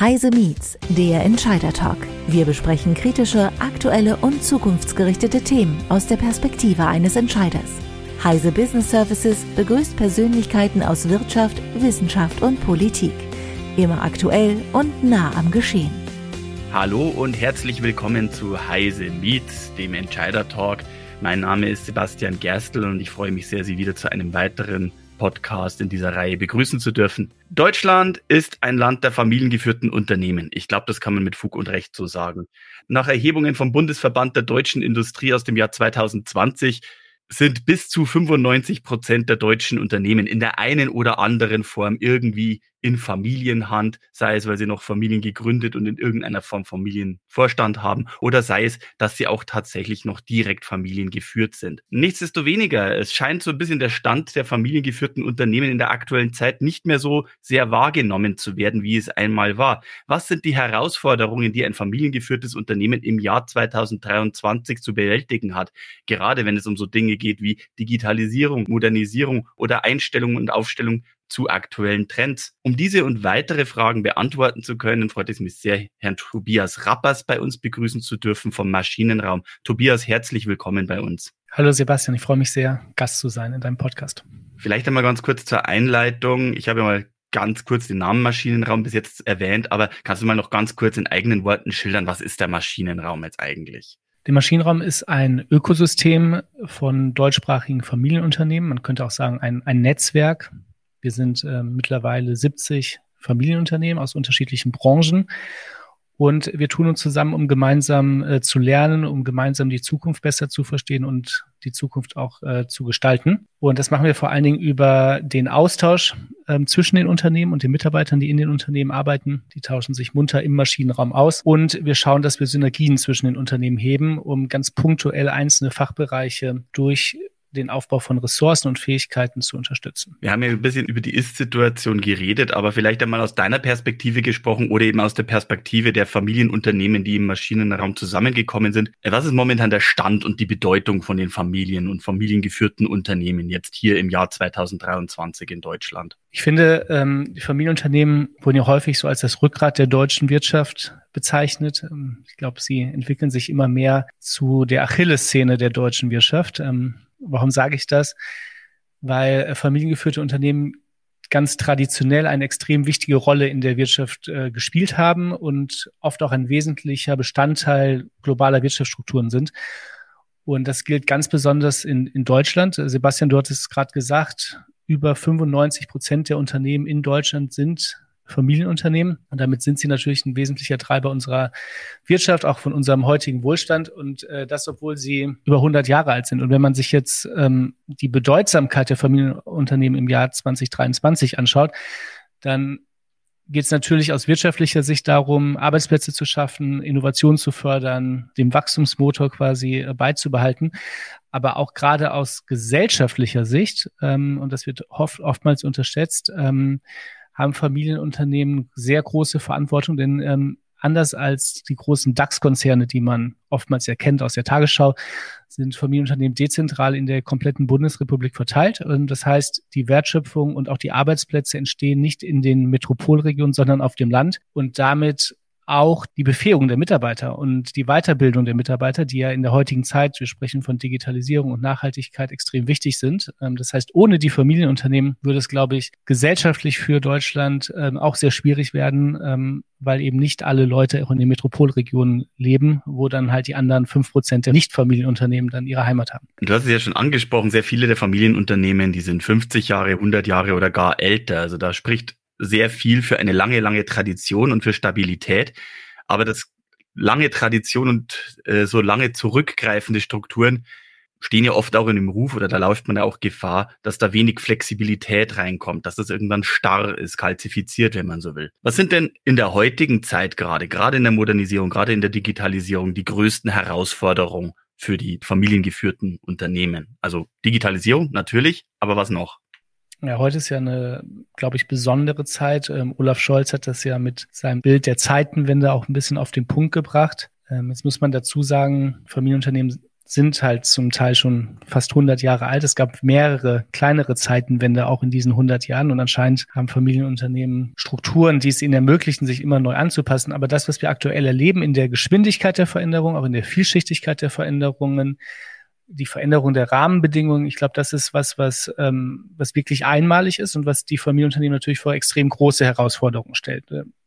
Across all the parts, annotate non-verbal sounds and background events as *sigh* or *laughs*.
Heise Meets, der Entscheider Talk. Wir besprechen kritische, aktuelle und zukunftsgerichtete Themen aus der Perspektive eines Entscheiders. Heise Business Services begrüßt Persönlichkeiten aus Wirtschaft, Wissenschaft und Politik. Immer aktuell und nah am Geschehen. Hallo und herzlich willkommen zu Heise Meets, dem Entscheider Talk. Mein Name ist Sebastian Gerstl und ich freue mich sehr, Sie wieder zu einem weiteren Podcast in dieser Reihe begrüßen zu dürfen. Deutschland ist ein Land der familiengeführten Unternehmen. Ich glaube, das kann man mit Fug und Recht so sagen. Nach Erhebungen vom Bundesverband der deutschen Industrie aus dem Jahr 2020 sind bis zu 95 Prozent der deutschen Unternehmen in der einen oder anderen Form irgendwie in Familienhand, sei es, weil sie noch Familien gegründet und in irgendeiner Form Familienvorstand haben, oder sei es, dass sie auch tatsächlich noch direkt familiengeführt sind. Nichtsdestoweniger, es scheint so ein bisschen der Stand der familiengeführten Unternehmen in der aktuellen Zeit nicht mehr so sehr wahrgenommen zu werden, wie es einmal war. Was sind die Herausforderungen, die ein familiengeführtes Unternehmen im Jahr 2023 zu bewältigen hat? Gerade wenn es um so Dinge geht wie Digitalisierung, Modernisierung oder Einstellung und Aufstellung zu aktuellen Trends. Um diese und weitere Fragen beantworten zu können, freut es mich sehr, Herrn Tobias Rappers bei uns begrüßen zu dürfen vom Maschinenraum. Tobias, herzlich willkommen bei uns. Hallo Sebastian, ich freue mich sehr, Gast zu sein in deinem Podcast. Vielleicht einmal ganz kurz zur Einleitung. Ich habe ja mal ganz kurz den Namen Maschinenraum bis jetzt erwähnt, aber kannst du mal noch ganz kurz in eigenen Worten schildern, was ist der Maschinenraum jetzt eigentlich? Der Maschinenraum ist ein Ökosystem von deutschsprachigen Familienunternehmen. Man könnte auch sagen, ein, ein Netzwerk wir sind äh, mittlerweile 70 Familienunternehmen aus unterschiedlichen Branchen. Und wir tun uns zusammen, um gemeinsam äh, zu lernen, um gemeinsam die Zukunft besser zu verstehen und die Zukunft auch äh, zu gestalten. Und das machen wir vor allen Dingen über den Austausch ähm, zwischen den Unternehmen und den Mitarbeitern, die in den Unternehmen arbeiten. Die tauschen sich munter im Maschinenraum aus. Und wir schauen, dass wir Synergien zwischen den Unternehmen heben, um ganz punktuell einzelne Fachbereiche durch den Aufbau von Ressourcen und Fähigkeiten zu unterstützen. Wir haben ja ein bisschen über die Ist-Situation geredet, aber vielleicht einmal aus deiner Perspektive gesprochen oder eben aus der Perspektive der Familienunternehmen, die im Maschinenraum zusammengekommen sind. Was ist momentan der Stand und die Bedeutung von den Familien und familiengeführten Unternehmen jetzt hier im Jahr 2023 in Deutschland? Ich finde, ähm, die Familienunternehmen wurden ja häufig so als das Rückgrat der deutschen Wirtschaft bezeichnet. Ähm, ich glaube, sie entwickeln sich immer mehr zu der Achilleszene der deutschen Wirtschaft. Ähm, Warum sage ich das? Weil äh, familiengeführte Unternehmen ganz traditionell eine extrem wichtige Rolle in der Wirtschaft äh, gespielt haben und oft auch ein wesentlicher Bestandteil globaler Wirtschaftsstrukturen sind. Und das gilt ganz besonders in, in Deutschland. Sebastian, du hattest es gerade gesagt, über 95 Prozent der Unternehmen in Deutschland sind Familienunternehmen. Und damit sind sie natürlich ein wesentlicher Treiber unserer Wirtschaft, auch von unserem heutigen Wohlstand. Und äh, das, obwohl sie über 100 Jahre alt sind. Und wenn man sich jetzt ähm, die Bedeutsamkeit der Familienunternehmen im Jahr 2023 anschaut, dann geht es natürlich aus wirtschaftlicher Sicht darum, Arbeitsplätze zu schaffen, Innovation zu fördern, dem Wachstumsmotor quasi äh, beizubehalten. Aber auch gerade aus gesellschaftlicher Sicht, ähm, und das wird oft, oftmals unterschätzt, ähm, haben Familienunternehmen sehr große Verantwortung, denn ähm, anders als die großen DAX-Konzerne, die man oftmals erkennt aus der Tagesschau, sind Familienunternehmen dezentral in der kompletten Bundesrepublik verteilt. Und das heißt, die Wertschöpfung und auch die Arbeitsplätze entstehen nicht in den Metropolregionen, sondern auf dem Land. Und damit auch die Befähigung der Mitarbeiter und die Weiterbildung der Mitarbeiter, die ja in der heutigen Zeit, wir sprechen von Digitalisierung und Nachhaltigkeit, extrem wichtig sind. Ähm, das heißt, ohne die Familienunternehmen würde es, glaube ich, gesellschaftlich für Deutschland ähm, auch sehr schwierig werden, ähm, weil eben nicht alle Leute auch in den Metropolregionen leben, wo dann halt die anderen fünf Prozent der Nicht-Familienunternehmen dann ihre Heimat haben. Du hast es ja schon angesprochen, sehr viele der Familienunternehmen, die sind 50 Jahre, 100 Jahre oder gar älter. Also da spricht sehr viel für eine lange, lange Tradition und für Stabilität. Aber das lange Tradition und äh, so lange zurückgreifende Strukturen stehen ja oft auch in dem Ruf oder da läuft man ja auch Gefahr, dass da wenig Flexibilität reinkommt, dass das irgendwann starr ist, kalzifiziert, wenn man so will. Was sind denn in der heutigen Zeit gerade, gerade in der Modernisierung, gerade in der Digitalisierung, die größten Herausforderungen für die familiengeführten Unternehmen? Also Digitalisierung natürlich, aber was noch? Ja, heute ist ja eine, glaube ich, besondere Zeit. Ähm, Olaf Scholz hat das ja mit seinem Bild der Zeitenwende auch ein bisschen auf den Punkt gebracht. Ähm, jetzt muss man dazu sagen, Familienunternehmen sind halt zum Teil schon fast 100 Jahre alt. Es gab mehrere kleinere Zeitenwende auch in diesen 100 Jahren und anscheinend haben Familienunternehmen Strukturen, die es ihnen ermöglichen, sich immer neu anzupassen. Aber das, was wir aktuell erleben in der Geschwindigkeit der Veränderung, auch in der Vielschichtigkeit der Veränderungen, die Veränderung der Rahmenbedingungen, ich glaube, das ist was, was, ähm, was wirklich einmalig ist und was die Familienunternehmen natürlich vor extrem große Herausforderungen stellt.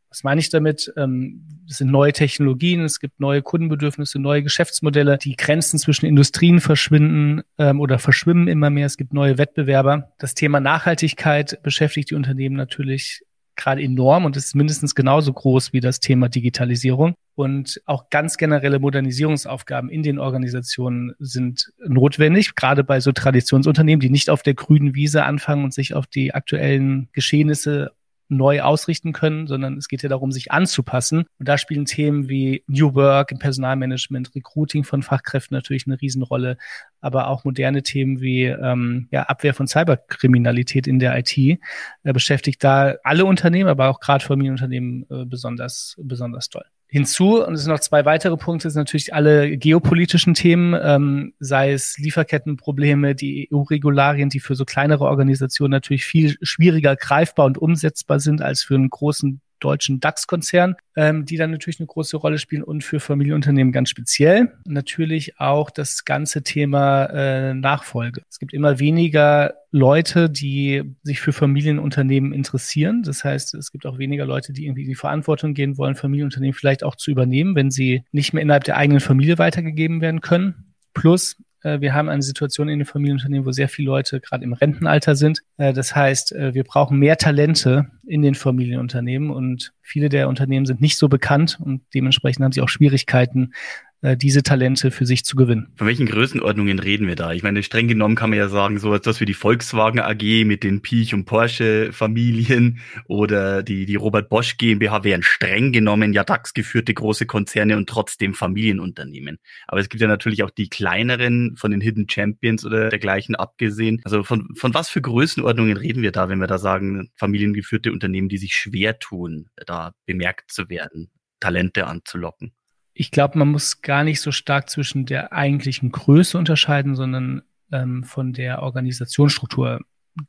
Was meine ich damit? Ähm, es sind neue Technologien, es gibt neue Kundenbedürfnisse, neue Geschäftsmodelle. Die Grenzen zwischen Industrien verschwinden ähm, oder verschwimmen immer mehr. Es gibt neue Wettbewerber. Das Thema Nachhaltigkeit beschäftigt die Unternehmen natürlich gerade enorm und ist mindestens genauso groß wie das Thema Digitalisierung. Und auch ganz generelle Modernisierungsaufgaben in den Organisationen sind notwendig, gerade bei so Traditionsunternehmen, die nicht auf der grünen Wiese anfangen und sich auf die aktuellen Geschehnisse neu ausrichten können, sondern es geht ja darum, sich anzupassen. Und da spielen Themen wie New Work im Personalmanagement, Recruiting von Fachkräften natürlich eine Riesenrolle, aber auch moderne Themen wie ähm, ja, Abwehr von Cyberkriminalität in der IT äh, beschäftigt da alle Unternehmen, aber auch gerade Familienunternehmen äh, besonders, besonders toll. Hinzu, und es sind noch zwei weitere Punkte, sind natürlich alle geopolitischen Themen, ähm, sei es Lieferkettenprobleme, die EU-Regularien, die für so kleinere Organisationen natürlich viel schwieriger greifbar und umsetzbar sind als für einen großen deutschen DAX-Konzern, ähm, die dann natürlich eine große Rolle spielen und für Familienunternehmen ganz speziell. Natürlich auch das ganze Thema äh, Nachfolge. Es gibt immer weniger Leute, die sich für Familienunternehmen interessieren. Das heißt, es gibt auch weniger Leute, die irgendwie in die Verantwortung gehen wollen, Familienunternehmen vielleicht auch zu übernehmen, wenn sie nicht mehr innerhalb der eigenen Familie weitergegeben werden können. Plus, wir haben eine Situation in den Familienunternehmen, wo sehr viele Leute gerade im Rentenalter sind. Äh, das heißt, äh, wir brauchen mehr Talente in den Familienunternehmen und viele der Unternehmen sind nicht so bekannt und dementsprechend haben sie auch Schwierigkeiten, äh, diese Talente für sich zu gewinnen. Von welchen Größenordnungen reden wir da? Ich meine, streng genommen kann man ja sagen, so etwas wie die Volkswagen AG mit den Piech und Porsche Familien oder die, die Robert Bosch GmbH wären streng genommen ja DAX geführte große Konzerne und trotzdem Familienunternehmen. Aber es gibt ja natürlich auch die kleineren von den Hidden Champions oder dergleichen abgesehen. Also von, von was für Größenordnungen reden wir da, wenn wir da sagen, familiengeführte Unternehmen, die sich schwer tun, da bemerkt zu werden, Talente anzulocken? Ich glaube, man muss gar nicht so stark zwischen der eigentlichen Größe unterscheiden, sondern ähm, von der Organisationsstruktur.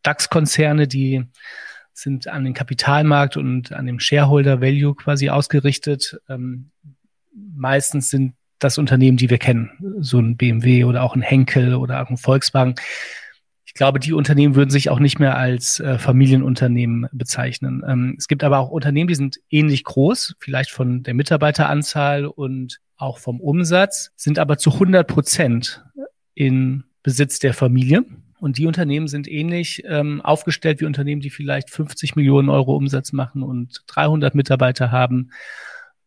DAX-Konzerne, die sind an den Kapitalmarkt und an dem Shareholder Value quasi ausgerichtet. Ähm, meistens sind das Unternehmen, die wir kennen, so ein BMW oder auch ein Henkel oder auch ein Volkswagen. Ich glaube, die Unternehmen würden sich auch nicht mehr als äh, Familienunternehmen bezeichnen. Ähm, es gibt aber auch Unternehmen, die sind ähnlich groß, vielleicht von der Mitarbeiteranzahl und auch vom Umsatz, sind aber zu 100 Prozent in Besitz der Familie. Und die Unternehmen sind ähnlich ähm, aufgestellt wie Unternehmen, die vielleicht 50 Millionen Euro Umsatz machen und 300 Mitarbeiter haben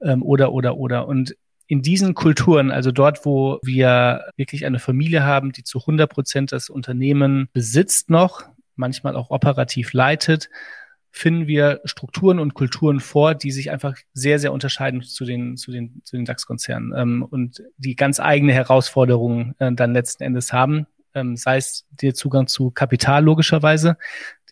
ähm, oder, oder, oder. Und in diesen Kulturen, also dort, wo wir wirklich eine Familie haben, die zu 100 Prozent das Unternehmen besitzt noch, manchmal auch operativ leitet, finden wir Strukturen und Kulturen vor, die sich einfach sehr, sehr unterscheiden zu den, zu den, zu den DAX-Konzernen ähm, und die ganz eigene Herausforderungen äh, dann letzten Endes haben, ähm, sei es der Zugang zu Kapital logischerweise,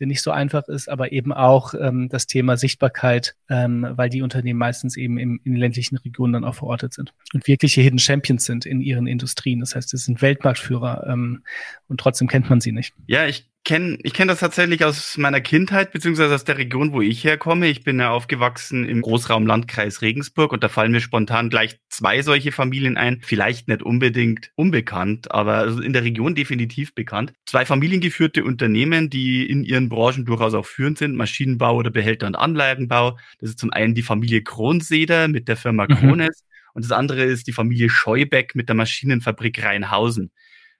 nicht so einfach ist, aber eben auch ähm, das Thema Sichtbarkeit, ähm, weil die Unternehmen meistens eben im, in ländlichen Regionen dann auch verortet sind und wirkliche Hidden Champions sind in ihren Industrien. Das heißt, es sind Weltmarktführer ähm, und trotzdem kennt man sie nicht. Ja, ich kenne ich kenn das tatsächlich aus meiner Kindheit, beziehungsweise aus der Region, wo ich herkomme. Ich bin ja aufgewachsen im Großraumlandkreis Regensburg und da fallen mir spontan gleich zwei solche Familien ein. Vielleicht nicht unbedingt unbekannt, aber also in der Region definitiv bekannt. Zwei familiengeführte Unternehmen, die in ihren Branchen durchaus auch führend sind, Maschinenbau oder Behälter- und Anlagenbau. Das ist zum einen die Familie Kronseder mit der Firma mhm. Krones und das andere ist die Familie Scheubeck mit der Maschinenfabrik Rheinhausen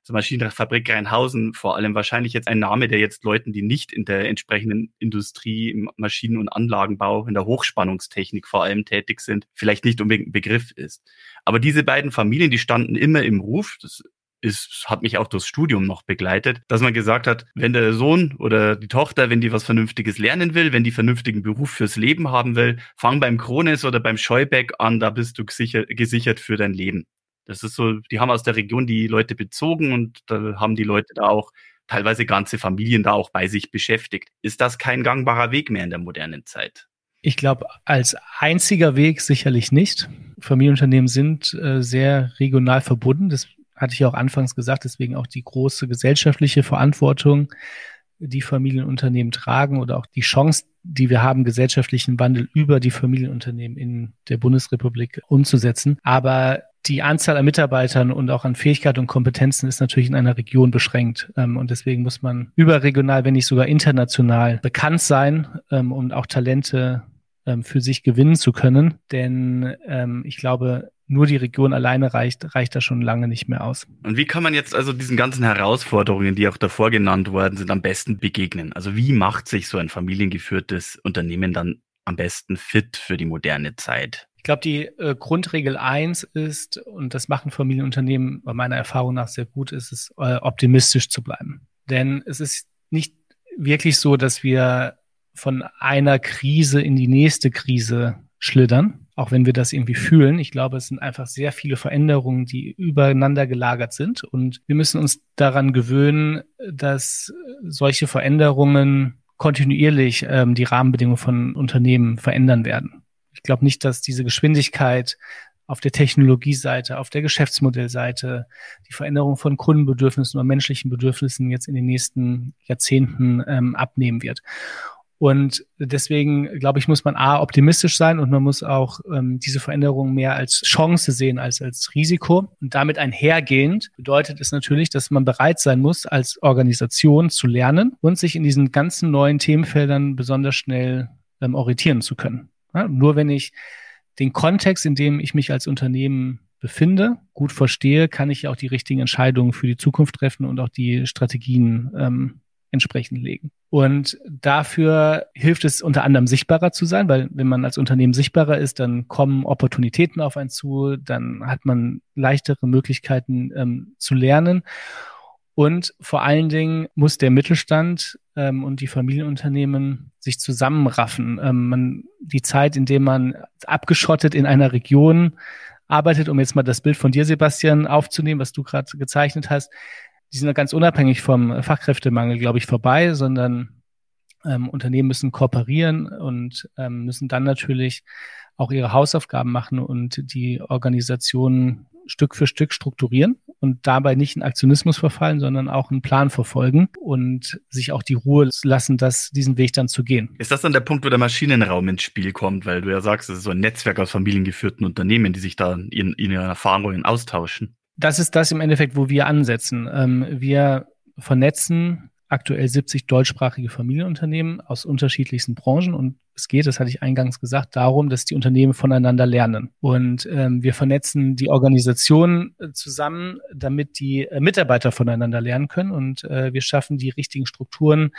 zur Maschinenfabrik Rheinhausen vor allem wahrscheinlich jetzt ein Name, der jetzt Leuten, die nicht in der entsprechenden Industrie, im Maschinen- und Anlagenbau, in der Hochspannungstechnik vor allem tätig sind, vielleicht nicht unbedingt ein Begriff ist. Aber diese beiden Familien, die standen immer im Ruf, das ist, hat mich auch durchs Studium noch begleitet, dass man gesagt hat, wenn der Sohn oder die Tochter, wenn die was Vernünftiges lernen will, wenn die vernünftigen Beruf fürs Leben haben will, fang beim Krones oder beim Scheubeck an, da bist du gesichert, gesichert für dein Leben. Das ist so, die haben aus der Region die Leute bezogen und da haben die Leute da auch teilweise ganze Familien da auch bei sich beschäftigt. Ist das kein gangbarer Weg mehr in der modernen Zeit? Ich glaube, als einziger Weg sicherlich nicht. Familienunternehmen sind äh, sehr regional verbunden. Das hatte ich auch anfangs gesagt, deswegen auch die große gesellschaftliche Verantwortung, die Familienunternehmen tragen oder auch die Chance, die wir haben, gesellschaftlichen Wandel über die Familienunternehmen in der Bundesrepublik umzusetzen. Aber die Anzahl an Mitarbeitern und auch an Fähigkeiten und Kompetenzen ist natürlich in einer Region beschränkt. Ähm, und deswegen muss man überregional, wenn nicht sogar international bekannt sein ähm, und auch Talente ähm, für sich gewinnen zu können. Denn ich glaube, nur die Region alleine reicht, reicht da schon lange nicht mehr aus. Und wie kann man jetzt also diesen ganzen Herausforderungen, die auch davor genannt worden sind, am besten begegnen? Also wie macht sich so ein familiengeführtes Unternehmen dann am besten fit für die moderne Zeit? Ich glaube, die äh, Grundregel eins ist, und das machen Familienunternehmen bei meiner Erfahrung nach sehr gut, ist es, äh, optimistisch zu bleiben. Denn es ist nicht wirklich so, dass wir von einer Krise in die nächste Krise schlittern, auch wenn wir das irgendwie fühlen. Ich glaube, es sind einfach sehr viele Veränderungen, die übereinander gelagert sind. Und wir müssen uns daran gewöhnen, dass solche Veränderungen kontinuierlich ähm, die Rahmenbedingungen von Unternehmen verändern werden. Ich glaube nicht, dass diese Geschwindigkeit auf der Technologieseite, auf der Geschäftsmodellseite, die Veränderung von Kundenbedürfnissen oder menschlichen Bedürfnissen jetzt in den nächsten Jahrzehnten ähm, abnehmen wird. Und deswegen, glaube ich, muss man A, optimistisch sein und man muss auch ähm, diese Veränderung mehr als Chance sehen als als Risiko. Und damit einhergehend bedeutet es natürlich, dass man bereit sein muss, als Organisation zu lernen und sich in diesen ganzen neuen Themenfeldern besonders schnell ähm, orientieren zu können. Ja, nur wenn ich den Kontext, in dem ich mich als Unternehmen befinde, gut verstehe, kann ich auch die richtigen Entscheidungen für die Zukunft treffen und auch die Strategien ähm, entsprechend legen. Und dafür hilft es unter anderem sichtbarer zu sein, weil wenn man als Unternehmen sichtbarer ist, dann kommen Opportunitäten auf einen zu, dann hat man leichtere Möglichkeiten ähm, zu lernen. Und vor allen Dingen muss der Mittelstand ähm, und die Familienunternehmen sich zusammenraffen. Ähm, man, die Zeit, in der man abgeschottet in einer Region arbeitet, um jetzt mal das Bild von dir, Sebastian, aufzunehmen, was du gerade gezeichnet hast, die sind ganz unabhängig vom Fachkräftemangel, glaube ich, vorbei, sondern ähm, Unternehmen müssen kooperieren und ähm, müssen dann natürlich auch ihre Hausaufgaben machen und die Organisation Stück für Stück strukturieren und dabei nicht in Aktionismus verfallen, sondern auch einen Plan verfolgen und sich auch die Ruhe lassen, das, diesen Weg dann zu gehen. Ist das dann der Punkt, wo der Maschinenraum ins Spiel kommt, weil du ja sagst, es ist so ein Netzwerk aus familiengeführten Unternehmen, die sich da in, in ihren Erfahrungen austauschen? Das ist das im Endeffekt, wo wir ansetzen. Ähm, wir vernetzen aktuell 70 deutschsprachige Familienunternehmen aus unterschiedlichsten Branchen und es geht, das hatte ich eingangs gesagt, darum, dass die Unternehmen voneinander lernen. Und ähm, wir vernetzen die Organisationen äh, zusammen, damit die äh, Mitarbeiter voneinander lernen können und äh, wir schaffen die richtigen Strukturen,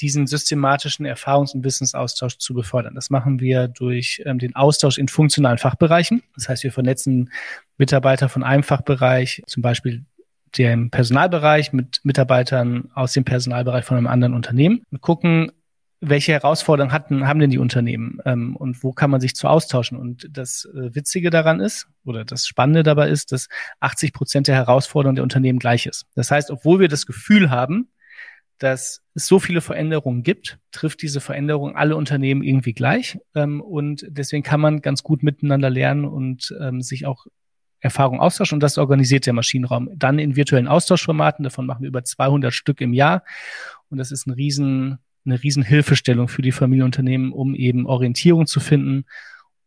diesen systematischen Erfahrungs- und Wissensaustausch zu befördern. Das machen wir durch ähm, den Austausch in funktionalen Fachbereichen. Das heißt, wir vernetzen Mitarbeiter von einem Fachbereich, zum Beispiel dem Personalbereich mit Mitarbeitern aus dem Personalbereich von einem anderen Unternehmen und gucken, welche Herausforderungen hatten, haben denn die Unternehmen ähm, und wo kann man sich zu austauschen? Und das äh, Witzige daran ist, oder das Spannende dabei ist, dass 80 Prozent der Herausforderungen der Unternehmen gleich ist. Das heißt, obwohl wir das Gefühl haben, dass es so viele Veränderungen gibt, trifft diese Veränderung alle Unternehmen irgendwie gleich. Ähm, und deswegen kann man ganz gut miteinander lernen und ähm, sich auch Erfahrung austauschen. Und das organisiert der Maschinenraum. Dann in virtuellen Austauschformaten. Davon machen wir über 200 Stück im Jahr. Und das ist ein riesen, eine riesen Hilfestellung für die Familienunternehmen, um eben Orientierung zu finden,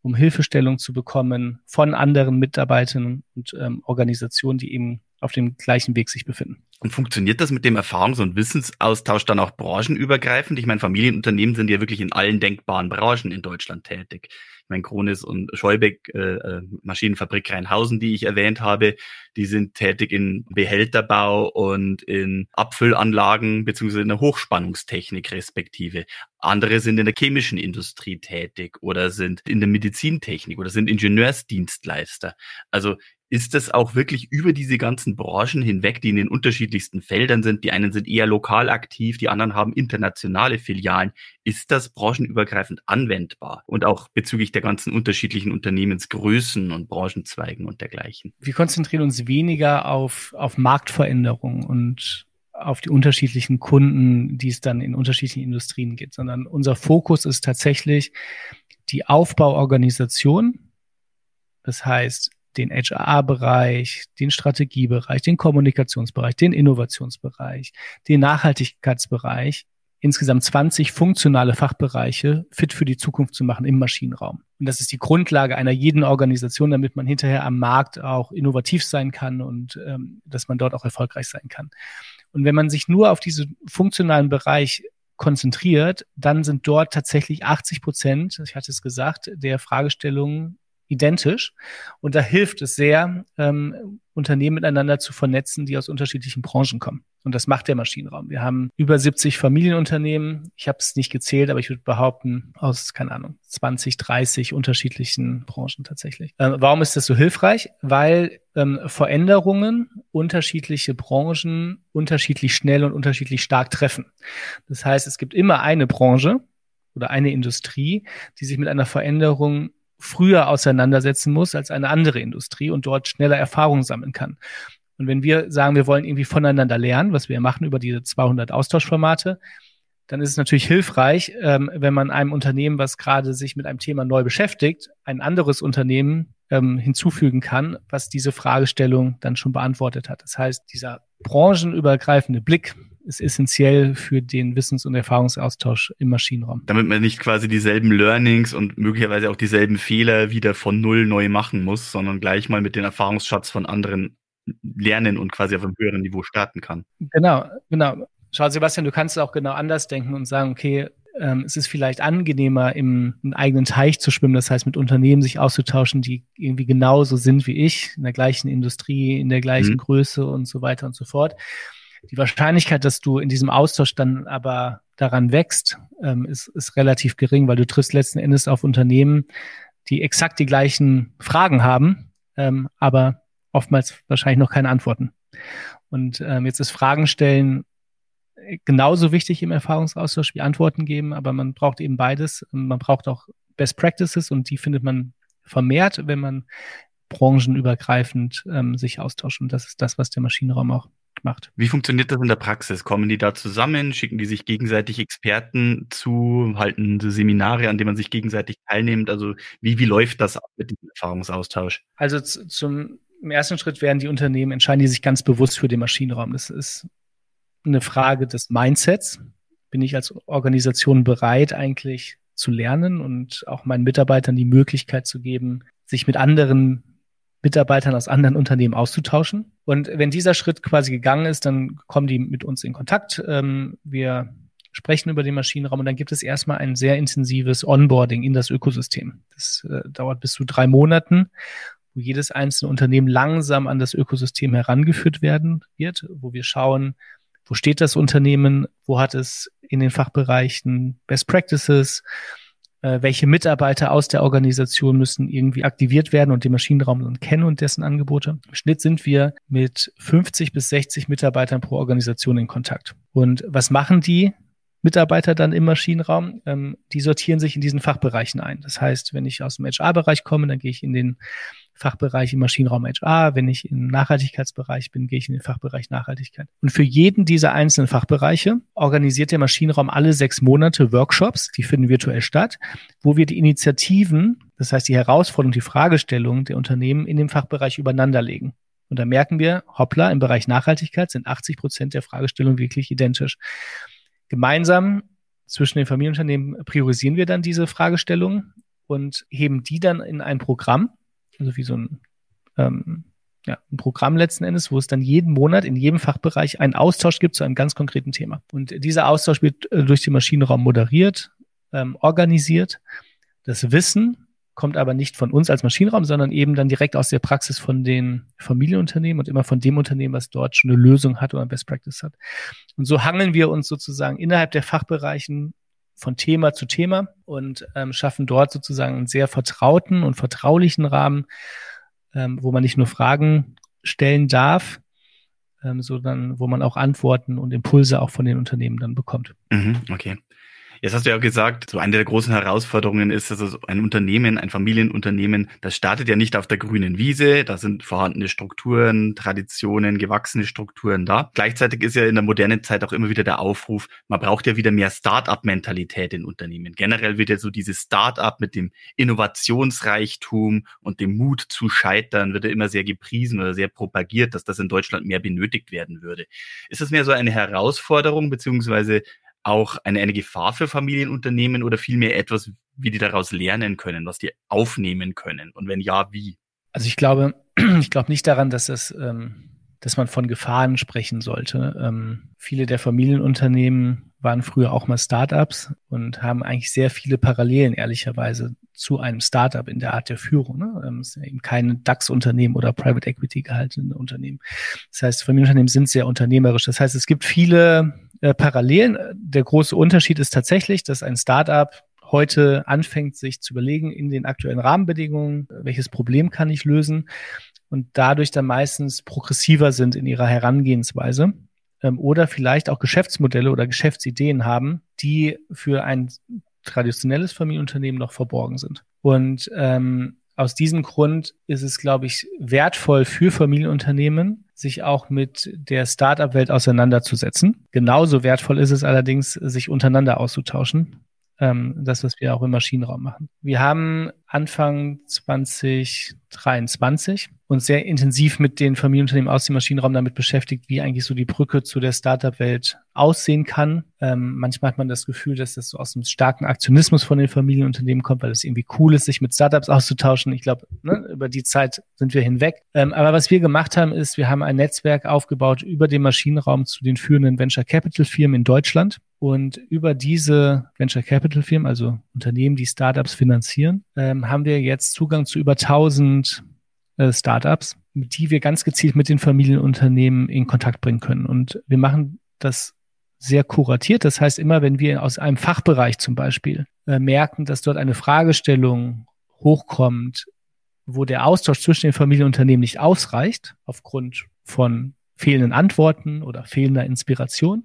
um Hilfestellung zu bekommen von anderen Mitarbeitern und ähm, Organisationen, die eben auf dem gleichen Weg sich befinden. Und funktioniert das mit dem Erfahrungs- und Wissensaustausch dann auch branchenübergreifend? Ich meine, Familienunternehmen sind ja wirklich in allen denkbaren Branchen in Deutschland tätig. Ich meine, Kronis und Scheubeck, äh, äh, Maschinenfabrik Rheinhausen, die ich erwähnt habe, die sind tätig in Behälterbau und in Abfüllanlagen beziehungsweise in der Hochspannungstechnik respektive. Andere sind in der chemischen Industrie tätig oder sind in der Medizintechnik oder sind Ingenieursdienstleister. Also ist das auch wirklich über diese ganzen Branchen hinweg, die in den unterschiedlichsten Feldern sind. Die einen sind eher lokal aktiv, die anderen haben internationale Filialen. Ist das branchenübergreifend anwendbar? Und auch bezüglich der ganzen unterschiedlichen Unternehmensgrößen und Branchenzweigen und dergleichen? Wir konzentrieren uns weniger auf, auf Marktveränderungen und auf die unterschiedlichen Kunden, die es dann in unterschiedlichen Industrien gibt, sondern unser Fokus ist tatsächlich die Aufbauorganisation. Das heißt, den HR-Bereich, den Strategiebereich, den Kommunikationsbereich, den Innovationsbereich, den Nachhaltigkeitsbereich, insgesamt 20 funktionale Fachbereiche fit für die Zukunft zu machen im Maschinenraum. Und das ist die Grundlage einer jeden Organisation, damit man hinterher am Markt auch innovativ sein kann und ähm, dass man dort auch erfolgreich sein kann. Und wenn man sich nur auf diesen funktionalen Bereich konzentriert, dann sind dort tatsächlich 80 Prozent, ich hatte es gesagt, der Fragestellungen identisch. Und da hilft es sehr, ähm, Unternehmen miteinander zu vernetzen, die aus unterschiedlichen Branchen kommen. Und das macht der Maschinenraum. Wir haben über 70 Familienunternehmen. Ich habe es nicht gezählt, aber ich würde behaupten, aus, keine Ahnung, 20, 30 unterschiedlichen Branchen tatsächlich. Ähm, warum ist das so hilfreich? Weil ähm, Veränderungen unterschiedliche Branchen unterschiedlich schnell und unterschiedlich stark treffen. Das heißt, es gibt immer eine Branche oder eine Industrie, die sich mit einer Veränderung früher auseinandersetzen muss als eine andere Industrie und dort schneller Erfahrungen sammeln kann. Und wenn wir sagen, wir wollen irgendwie voneinander lernen, was wir machen über diese 200 Austauschformate, dann ist es natürlich hilfreich, ähm, wenn man einem Unternehmen, was gerade sich mit einem Thema neu beschäftigt, ein anderes Unternehmen ähm, hinzufügen kann, was diese Fragestellung dann schon beantwortet hat. Das heißt, dieser branchenübergreifende Blick ist essentiell für den Wissens- und Erfahrungsaustausch im Maschinenraum. Damit man nicht quasi dieselben Learnings und möglicherweise auch dieselben Fehler wieder von Null neu machen muss, sondern gleich mal mit dem Erfahrungsschatz von anderen lernen und quasi auf einem höheren Niveau starten kann. Genau, genau. Schau, Sebastian, du kannst auch genau anders denken und sagen, okay, ähm, es ist vielleicht angenehmer, im, eigenen Teich zu schwimmen, das heißt mit Unternehmen sich auszutauschen, die irgendwie genauso sind wie ich, in der gleichen Industrie, in der gleichen mhm. Größe und so weiter und so fort. Die Wahrscheinlichkeit, dass du in diesem Austausch dann aber daran wächst, ähm, ist, ist relativ gering, weil du triffst letzten Endes auf Unternehmen, die exakt die gleichen Fragen haben, ähm, aber oftmals wahrscheinlich noch keine Antworten. Und ähm, jetzt ist Fragen stellen genauso wichtig im Erfahrungsaustausch wie Antworten geben, aber man braucht eben beides. Man braucht auch Best Practices und die findet man vermehrt, wenn man branchenübergreifend ähm, sich austauscht. Und das ist das, was der Maschinenraum auch macht. Wie funktioniert das in der Praxis? Kommen die da zusammen? Schicken die sich gegenseitig Experten zu? Halten Seminare, an denen man sich gegenseitig teilnimmt? Also wie, wie läuft das mit dem Erfahrungsaustausch? Also zum ersten Schritt werden die Unternehmen entscheiden, die sich ganz bewusst für den Maschinenraum. Das ist eine Frage des Mindsets. Bin ich als Organisation bereit, eigentlich zu lernen und auch meinen Mitarbeitern die Möglichkeit zu geben, sich mit anderen Mitarbeitern aus anderen Unternehmen auszutauschen. Und wenn dieser Schritt quasi gegangen ist, dann kommen die mit uns in Kontakt. Ähm, wir sprechen über den Maschinenraum und dann gibt es erstmal ein sehr intensives Onboarding in das Ökosystem. Das äh, dauert bis zu drei Monaten, wo jedes einzelne Unternehmen langsam an das Ökosystem herangeführt werden wird, wo wir schauen, wo steht das Unternehmen, wo hat es in den Fachbereichen Best Practices, äh, welche Mitarbeiter aus der Organisation müssen irgendwie aktiviert werden und den Maschinenraum dann kennen und dessen Angebote. Im Schnitt sind wir mit 50 bis 60 Mitarbeitern pro Organisation in Kontakt. Und was machen die? Mitarbeiter dann im Maschinenraum, ähm, die sortieren sich in diesen Fachbereichen ein. Das heißt, wenn ich aus dem HR-Bereich komme, dann gehe ich in den Fachbereich im Maschinenraum HR. Wenn ich im Nachhaltigkeitsbereich bin, gehe ich in den Fachbereich Nachhaltigkeit. Und für jeden dieser einzelnen Fachbereiche organisiert der Maschinenraum alle sechs Monate Workshops, die finden virtuell statt, wo wir die Initiativen, das heißt die Herausforderungen, die Fragestellungen der Unternehmen in dem Fachbereich übereinander legen. Und da merken wir, hoppla, im Bereich Nachhaltigkeit sind 80 Prozent der Fragestellungen wirklich identisch. Gemeinsam zwischen den Familienunternehmen priorisieren wir dann diese Fragestellungen und heben die dann in ein Programm, also wie so ein, ähm, ja, ein Programm letzten Endes, wo es dann jeden Monat in jedem Fachbereich einen Austausch gibt zu einem ganz konkreten Thema. Und dieser Austausch wird äh, durch den Maschinenraum moderiert, ähm, organisiert. Das Wissen kommt aber nicht von uns als Maschinenraum, sondern eben dann direkt aus der Praxis von den Familienunternehmen und immer von dem Unternehmen, was dort schon eine Lösung hat oder Best Practice hat. Und so hangeln wir uns sozusagen innerhalb der Fachbereichen von Thema zu Thema und ähm, schaffen dort sozusagen einen sehr vertrauten und vertraulichen Rahmen, ähm, wo man nicht nur Fragen stellen darf, ähm, sondern wo man auch Antworten und Impulse auch von den Unternehmen dann bekommt. Mhm, okay. Jetzt hast du ja gesagt, so eine der großen Herausforderungen ist, dass also ein Unternehmen, ein Familienunternehmen, das startet ja nicht auf der grünen Wiese, da sind vorhandene Strukturen, Traditionen, gewachsene Strukturen da. Gleichzeitig ist ja in der modernen Zeit auch immer wieder der Aufruf, man braucht ja wieder mehr Start-up-Mentalität in Unternehmen. Generell wird ja so dieses Start-up mit dem Innovationsreichtum und dem Mut zu scheitern, wird ja immer sehr gepriesen oder sehr propagiert, dass das in Deutschland mehr benötigt werden würde. Ist das mehr so eine Herausforderung beziehungsweise auch eine, eine Gefahr für Familienunternehmen oder vielmehr etwas, wie die daraus lernen können, was die aufnehmen können? Und wenn ja, wie? Also ich glaube, *clears throat* ich glaube nicht daran, dass das, ähm, dass man von Gefahren sprechen sollte. Ähm, viele der Familienunternehmen waren früher auch mal Startups und haben eigentlich sehr viele Parallelen, ehrlicherweise, zu einem Startup in der Art der Führung. Ne? Ähm, es ist eben kein DAX-Unternehmen oder Private Equity gehaltene Unternehmen. Das heißt, Familienunternehmen sind sehr unternehmerisch. Das heißt, es gibt viele äh, Parallelen. Der große Unterschied ist tatsächlich, dass ein Startup heute anfängt, sich zu überlegen in den aktuellen Rahmenbedingungen, welches Problem kann ich lösen und dadurch dann meistens progressiver sind in ihrer Herangehensweise ähm, oder vielleicht auch Geschäftsmodelle oder Geschäftsideen haben, die für ein traditionelles Familienunternehmen noch verborgen sind. Und ähm, aus diesem Grund ist es, glaube ich, wertvoll für Familienunternehmen, sich auch mit der Startup-Welt auseinanderzusetzen. Genauso wertvoll ist es allerdings, sich untereinander auszutauschen. Ähm, das, was wir auch im Maschinenraum machen. Wir haben Anfang 2023 uns sehr intensiv mit den Familienunternehmen aus dem Maschinenraum damit beschäftigt, wie eigentlich so die Brücke zu der Startup-Welt aussehen kann. Ähm, manchmal hat man das Gefühl, dass das so aus einem starken Aktionismus von den Familienunternehmen kommt, weil es irgendwie cool ist, sich mit Startups auszutauschen. Ich glaube, ne, über die Zeit sind wir hinweg. Ähm, aber was wir gemacht haben, ist, wir haben ein Netzwerk aufgebaut über den Maschinenraum zu den führenden Venture Capital Firmen in Deutschland. Und über diese Venture Capital Firmen, also Unternehmen, die Startups finanzieren, ähm, haben wir jetzt Zugang zu über 1000 äh, Startups, die wir ganz gezielt mit den Familienunternehmen in Kontakt bringen können. Und wir machen das sehr kuratiert. Das heißt, immer wenn wir aus einem Fachbereich zum Beispiel äh, merken, dass dort eine Fragestellung hochkommt, wo der Austausch zwischen den Familienunternehmen nicht ausreicht, aufgrund von fehlenden Antworten oder fehlender Inspiration,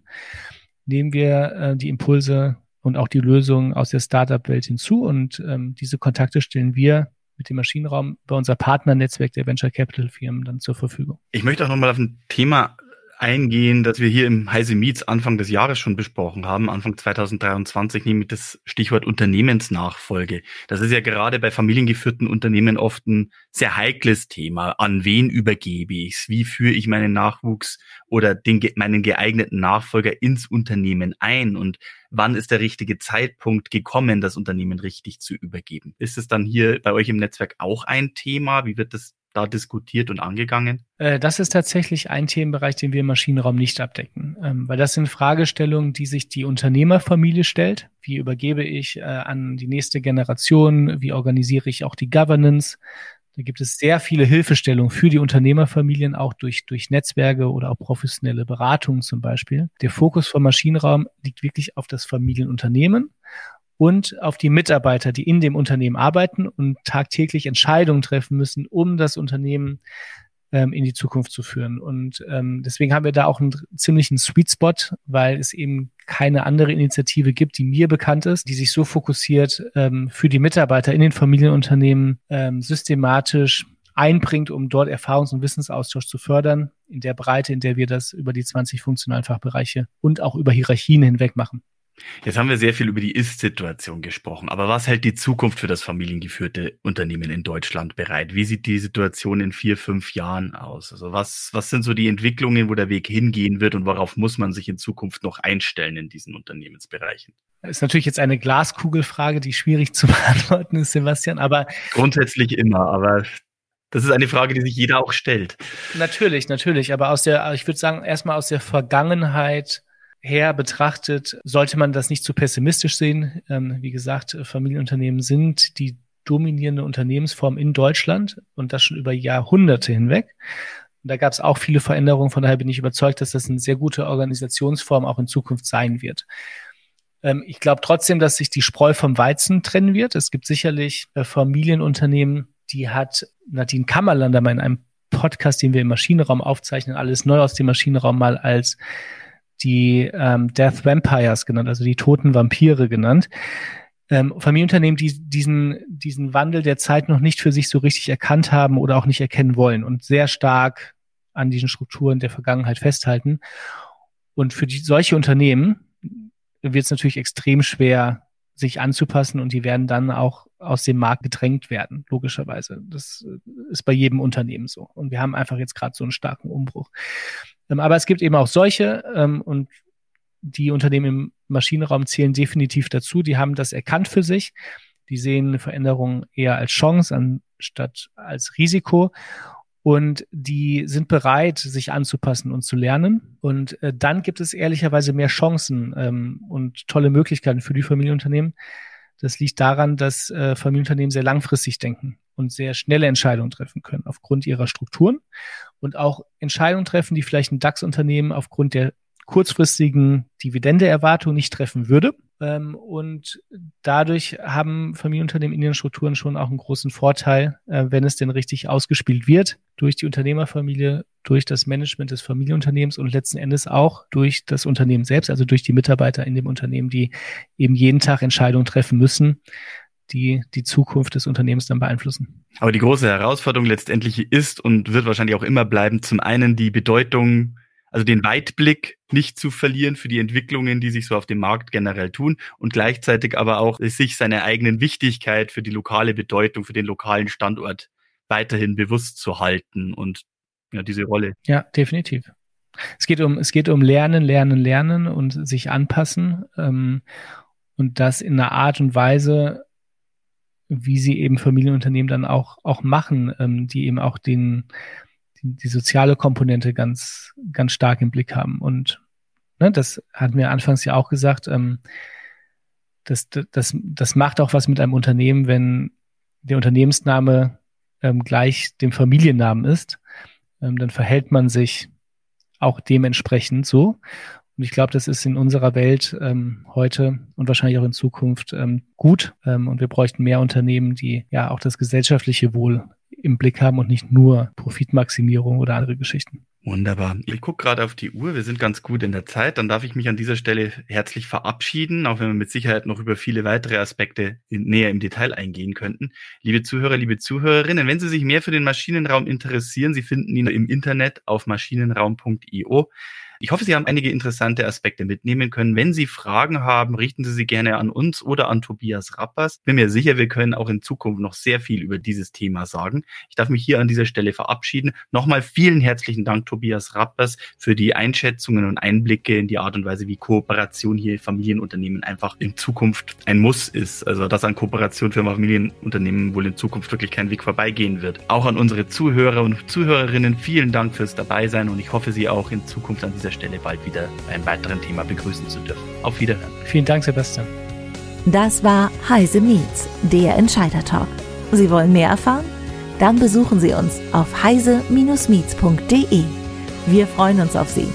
nehmen wir äh, die Impulse und auch die Lösungen aus der Startup-Welt hinzu. Und ähm, diese Kontakte stellen wir mit dem Maschinenraum bei unser Partnernetzwerk der Venture Capital Firmen dann zur Verfügung. Ich möchte auch nochmal auf ein Thema eingehen, das wir hier im Heise Meets Anfang des Jahres schon besprochen haben, Anfang 2023, nämlich das Stichwort Unternehmensnachfolge. Das ist ja gerade bei familiengeführten Unternehmen oft ein sehr heikles Thema. An wen übergebe ich es? Wie führe ich meinen Nachwuchs oder den, meinen geeigneten Nachfolger ins Unternehmen ein? Und wann ist der richtige Zeitpunkt gekommen, das Unternehmen richtig zu übergeben? Ist es dann hier bei euch im Netzwerk auch ein Thema? Wie wird das da diskutiert und angegangen? Äh, das ist tatsächlich ein Themenbereich, den wir im Maschinenraum nicht abdecken, ähm, weil das sind Fragestellungen, die sich die Unternehmerfamilie stellt. Wie übergebe ich äh, an die nächste Generation? Wie organisiere ich auch die Governance? Da gibt es sehr viele Hilfestellungen für die Unternehmerfamilien, auch durch, durch Netzwerke oder auch professionelle Beratungen zum Beispiel. Der Fokus vom Maschinenraum liegt wirklich auf das Familienunternehmen und auf die Mitarbeiter, die in dem Unternehmen arbeiten und tagtäglich Entscheidungen treffen müssen, um das Unternehmen ähm, in die Zukunft zu führen. Und ähm, deswegen haben wir da auch einen ziemlichen Sweet Spot, weil es eben keine andere Initiative gibt, die mir bekannt ist, die sich so fokussiert ähm, für die Mitarbeiter in den Familienunternehmen ähm, systematisch einbringt, um dort Erfahrungs- und Wissensaustausch zu fördern, in der Breite, in der wir das über die 20 funktionalen Fachbereiche und auch über Hierarchien hinweg machen. Jetzt haben wir sehr viel über die Ist-Situation gesprochen, aber was hält die Zukunft für das familiengeführte Unternehmen in Deutschland bereit? Wie sieht die Situation in vier, fünf Jahren aus? Also was, was sind so die Entwicklungen, wo der Weg hingehen wird und worauf muss man sich in Zukunft noch einstellen in diesen Unternehmensbereichen? Das ist natürlich jetzt eine Glaskugelfrage, die schwierig zu *laughs* beantworten ist, Sebastian, aber. Grundsätzlich immer, aber das ist eine Frage, die sich jeder auch stellt. Natürlich, natürlich, aber aus der, ich würde sagen, erstmal aus der Vergangenheit her betrachtet, sollte man das nicht zu pessimistisch sehen. Ähm, wie gesagt, Familienunternehmen sind die dominierende Unternehmensform in Deutschland und das schon über Jahrhunderte hinweg. Und da gab es auch viele Veränderungen, von daher bin ich überzeugt, dass das eine sehr gute Organisationsform auch in Zukunft sein wird. Ähm, ich glaube trotzdem, dass sich die Spreu vom Weizen trennen wird. Es gibt sicherlich äh, Familienunternehmen, die hat Nadine Kammerlander mal in einem Podcast, den wir im Maschinenraum aufzeichnen, alles neu aus dem Maschinenraum mal als die ähm, Death Vampires genannt, also die toten Vampire genannt. Ähm, Familienunternehmen, die diesen, diesen Wandel der Zeit noch nicht für sich so richtig erkannt haben oder auch nicht erkennen wollen und sehr stark an diesen Strukturen der Vergangenheit festhalten. Und für die, solche Unternehmen wird es natürlich extrem schwer, sich anzupassen und die werden dann auch aus dem Markt gedrängt werden, logischerweise. Das ist bei jedem Unternehmen so. Und wir haben einfach jetzt gerade so einen starken Umbruch. Ähm, aber es gibt eben auch solche ähm, und die Unternehmen im Maschinenraum zählen definitiv dazu. Die haben das erkannt für sich. Die sehen eine Veränderung eher als Chance anstatt als Risiko und die sind bereit, sich anzupassen und zu lernen. Und äh, dann gibt es ehrlicherweise mehr Chancen ähm, und tolle Möglichkeiten für die Familienunternehmen. Das liegt daran, dass äh, Familienunternehmen sehr langfristig denken und sehr schnelle Entscheidungen treffen können aufgrund ihrer Strukturen und auch Entscheidungen treffen, die vielleicht ein DAX-Unternehmen aufgrund der kurzfristigen Dividendeerwartung nicht treffen würde. Ähm, und dadurch haben Familienunternehmen in ihren Strukturen schon auch einen großen Vorteil, äh, wenn es denn richtig ausgespielt wird durch die Unternehmerfamilie, durch das Management des Familienunternehmens und letzten Endes auch durch das Unternehmen selbst, also durch die Mitarbeiter in dem Unternehmen, die eben jeden Tag Entscheidungen treffen müssen, die die Zukunft des Unternehmens dann beeinflussen. Aber die große Herausforderung letztendlich ist und wird wahrscheinlich auch immer bleiben, zum einen die Bedeutung also den Weitblick nicht zu verlieren für die Entwicklungen, die sich so auf dem Markt generell tun und gleichzeitig aber auch sich seiner eigenen Wichtigkeit für die lokale Bedeutung, für den lokalen Standort weiterhin bewusst zu halten und ja, diese Rolle. Ja, definitiv. Es geht um, es geht um Lernen, Lernen, Lernen und sich anpassen ähm, und das in einer Art und Weise, wie sie eben Familienunternehmen dann auch, auch machen, ähm, die eben auch den, die, die soziale Komponente ganz, ganz stark im Blick haben. Und ne, das hatten wir anfangs ja auch gesagt, ähm, das, das, das macht auch was mit einem Unternehmen, wenn der Unternehmensname ähm, gleich dem Familiennamen ist, ähm, dann verhält man sich auch dementsprechend so. Und ich glaube, das ist in unserer Welt ähm, heute und wahrscheinlich auch in Zukunft ähm, gut. Ähm, und wir bräuchten mehr Unternehmen, die ja auch das gesellschaftliche Wohl im Blick haben und nicht nur Profitmaximierung oder andere Geschichten. Wunderbar. Ich gucke gerade auf die Uhr. Wir sind ganz gut in der Zeit. Dann darf ich mich an dieser Stelle herzlich verabschieden, auch wenn wir mit Sicherheit noch über viele weitere Aspekte näher im Detail eingehen könnten. Liebe Zuhörer, liebe Zuhörerinnen, wenn Sie sich mehr für den Maschinenraum interessieren, Sie finden ihn im Internet auf maschinenraum.io. Ich hoffe, Sie haben einige interessante Aspekte mitnehmen können. Wenn Sie Fragen haben, richten Sie sie gerne an uns oder an Tobias Rappers. Bin mir sicher, wir können auch in Zukunft noch sehr viel über dieses Thema sagen. Ich darf mich hier an dieser Stelle verabschieden. Nochmal vielen herzlichen Dank, Tobias Rappers, für die Einschätzungen und Einblicke in die Art und Weise, wie Kooperation hier Familienunternehmen einfach in Zukunft ein Muss ist. Also, dass an Kooperation für Familienunternehmen wohl in Zukunft wirklich kein Weg vorbeigehen wird. Auch an unsere Zuhörer und Zuhörerinnen vielen Dank fürs Dabeisein und ich hoffe, Sie auch in Zukunft an dieser Stelle bald wieder bei einem weiteren Thema begrüßen zu dürfen. Auf Wiederhören. Vielen Dank, Sebastian. Das war Heise Meets, der Entscheider Talk. Sie wollen mehr erfahren? Dann besuchen Sie uns auf heise-meets.de. Wir freuen uns auf Sie.